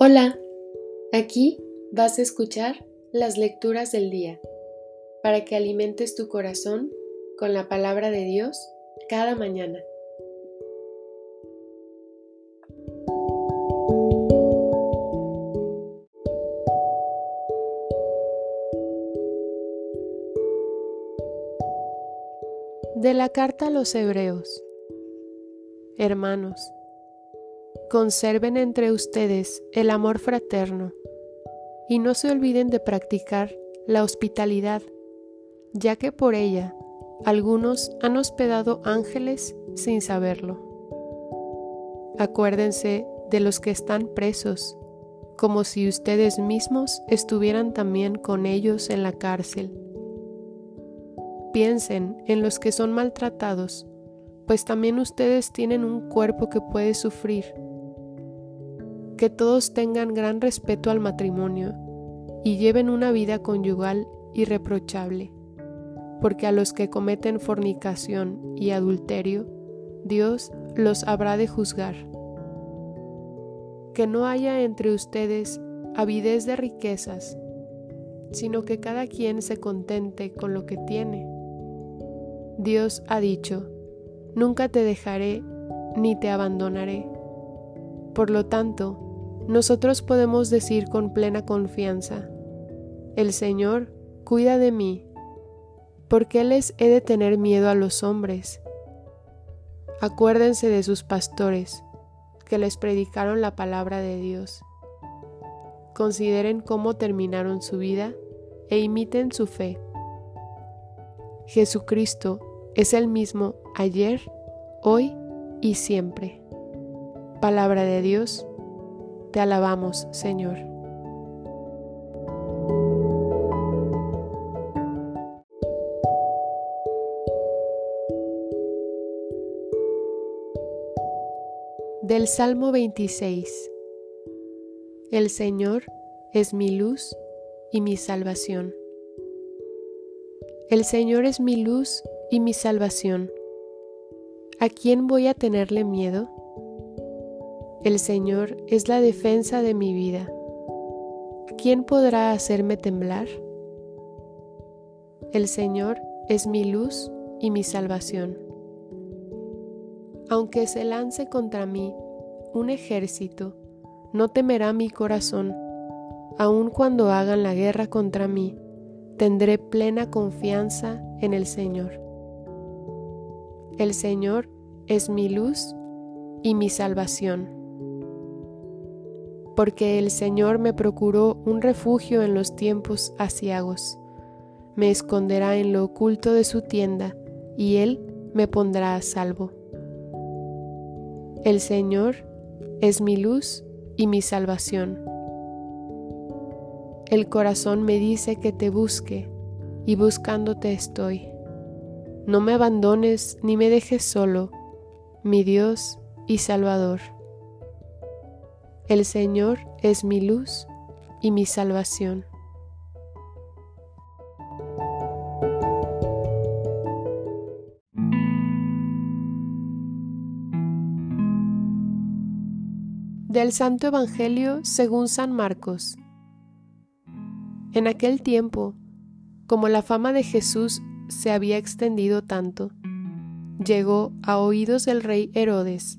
Hola, aquí vas a escuchar las lecturas del día para que alimentes tu corazón con la palabra de Dios cada mañana. De la carta a los Hebreos Hermanos, conserven entre ustedes el amor fraterno y no se olviden de practicar la hospitalidad, ya que por ella algunos han hospedado ángeles sin saberlo. Acuérdense de los que están presos, como si ustedes mismos estuvieran también con ellos en la cárcel. Piensen en los que son maltratados, pues también ustedes tienen un cuerpo que puede sufrir que todos tengan gran respeto al matrimonio y lleven una vida conyugal irreprochable, porque a los que cometen fornicación y adulterio, Dios los habrá de juzgar. Que no haya entre ustedes avidez de riquezas, sino que cada quien se contente con lo que tiene. Dios ha dicho, nunca te dejaré ni te abandonaré. Por lo tanto, nosotros podemos decir con plena confianza, el Señor cuida de mí, porque les he de tener miedo a los hombres. Acuérdense de sus pastores, que les predicaron la palabra de Dios. Consideren cómo terminaron su vida e imiten su fe. Jesucristo es el mismo ayer, hoy y siempre. Palabra de Dios te alabamos, Señor. Del Salmo 26 El Señor es mi luz y mi salvación. El Señor es mi luz y mi salvación. ¿A quién voy a tenerle miedo? El Señor es la defensa de mi vida. ¿Quién podrá hacerme temblar? El Señor es mi luz y mi salvación. Aunque se lance contra mí un ejército, no temerá mi corazón. Aun cuando hagan la guerra contra mí, tendré plena confianza en el Señor. El Señor es mi luz y mi salvación porque el Señor me procuró un refugio en los tiempos asiagos. Me esconderá en lo oculto de su tienda, y Él me pondrá a salvo. El Señor es mi luz y mi salvación. El corazón me dice que te busque, y buscándote estoy. No me abandones ni me dejes solo, mi Dios y Salvador. El Señor es mi luz y mi salvación. Del Santo Evangelio según San Marcos. En aquel tiempo, como la fama de Jesús se había extendido tanto, llegó a oídos del rey Herodes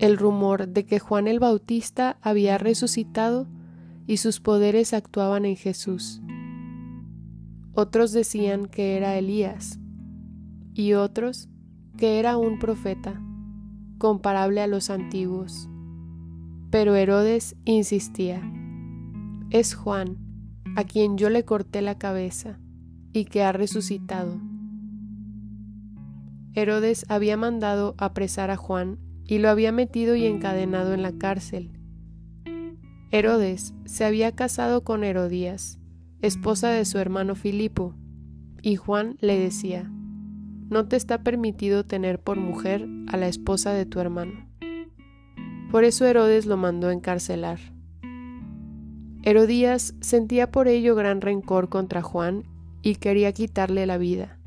el rumor de que Juan el Bautista había resucitado y sus poderes actuaban en Jesús. Otros decían que era Elías y otros que era un profeta, comparable a los antiguos. Pero Herodes insistía, es Juan, a quien yo le corté la cabeza y que ha resucitado. Herodes había mandado apresar a Juan y lo había metido y encadenado en la cárcel. Herodes se había casado con Herodías, esposa de su hermano Filipo, y Juan le decía, no te está permitido tener por mujer a la esposa de tu hermano. Por eso Herodes lo mandó encarcelar. Herodías sentía por ello gran rencor contra Juan y quería quitarle la vida,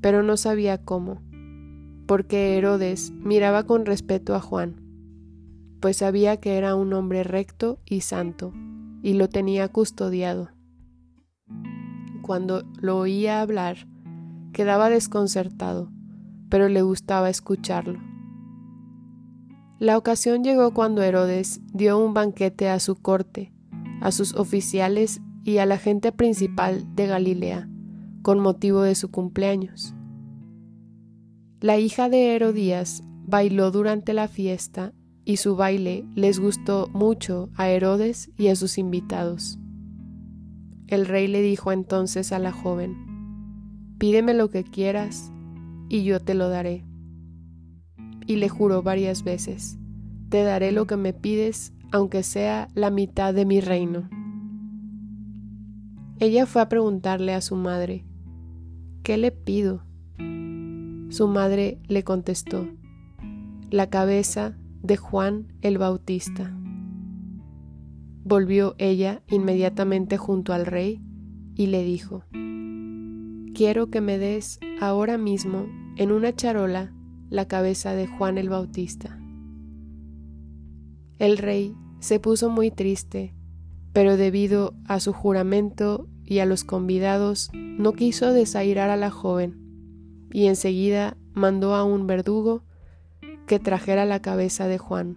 pero no sabía cómo porque Herodes miraba con respeto a Juan. pues sabía que era un hombre recto y santo, y lo tenía custodiado. Cuando lo oía hablar, quedaba desconcertado, pero le gustaba escucharlo. La ocasión llegó cuando Herodes dio un banquete a su corte, a sus oficiales y a la gente principal de Galilea, con motivo de su cumpleaños. La hija de Herodías bailó durante la fiesta y su baile les gustó mucho a Herodes y a sus invitados. El rey le dijo entonces a la joven, Pídeme lo que quieras y yo te lo daré. Y le juró varias veces, Te daré lo que me pides, aunque sea la mitad de mi reino. Ella fue a preguntarle a su madre, ¿qué le pido? Su madre le contestó, la cabeza de Juan el Bautista. Volvió ella inmediatamente junto al rey y le dijo, Quiero que me des ahora mismo en una charola la cabeza de Juan el Bautista. El rey se puso muy triste, pero debido a su juramento y a los convidados no quiso desairar a la joven, y enseguida mandó a un verdugo que trajera la cabeza de Juan.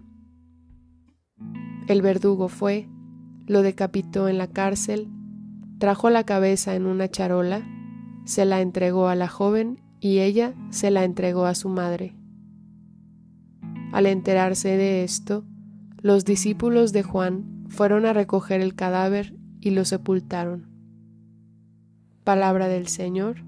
El verdugo fue, lo decapitó en la cárcel, trajo la cabeza en una charola, se la entregó a la joven y ella se la entregó a su madre. Al enterarse de esto, los discípulos de Juan fueron a recoger el cadáver y lo sepultaron. Palabra del Señor.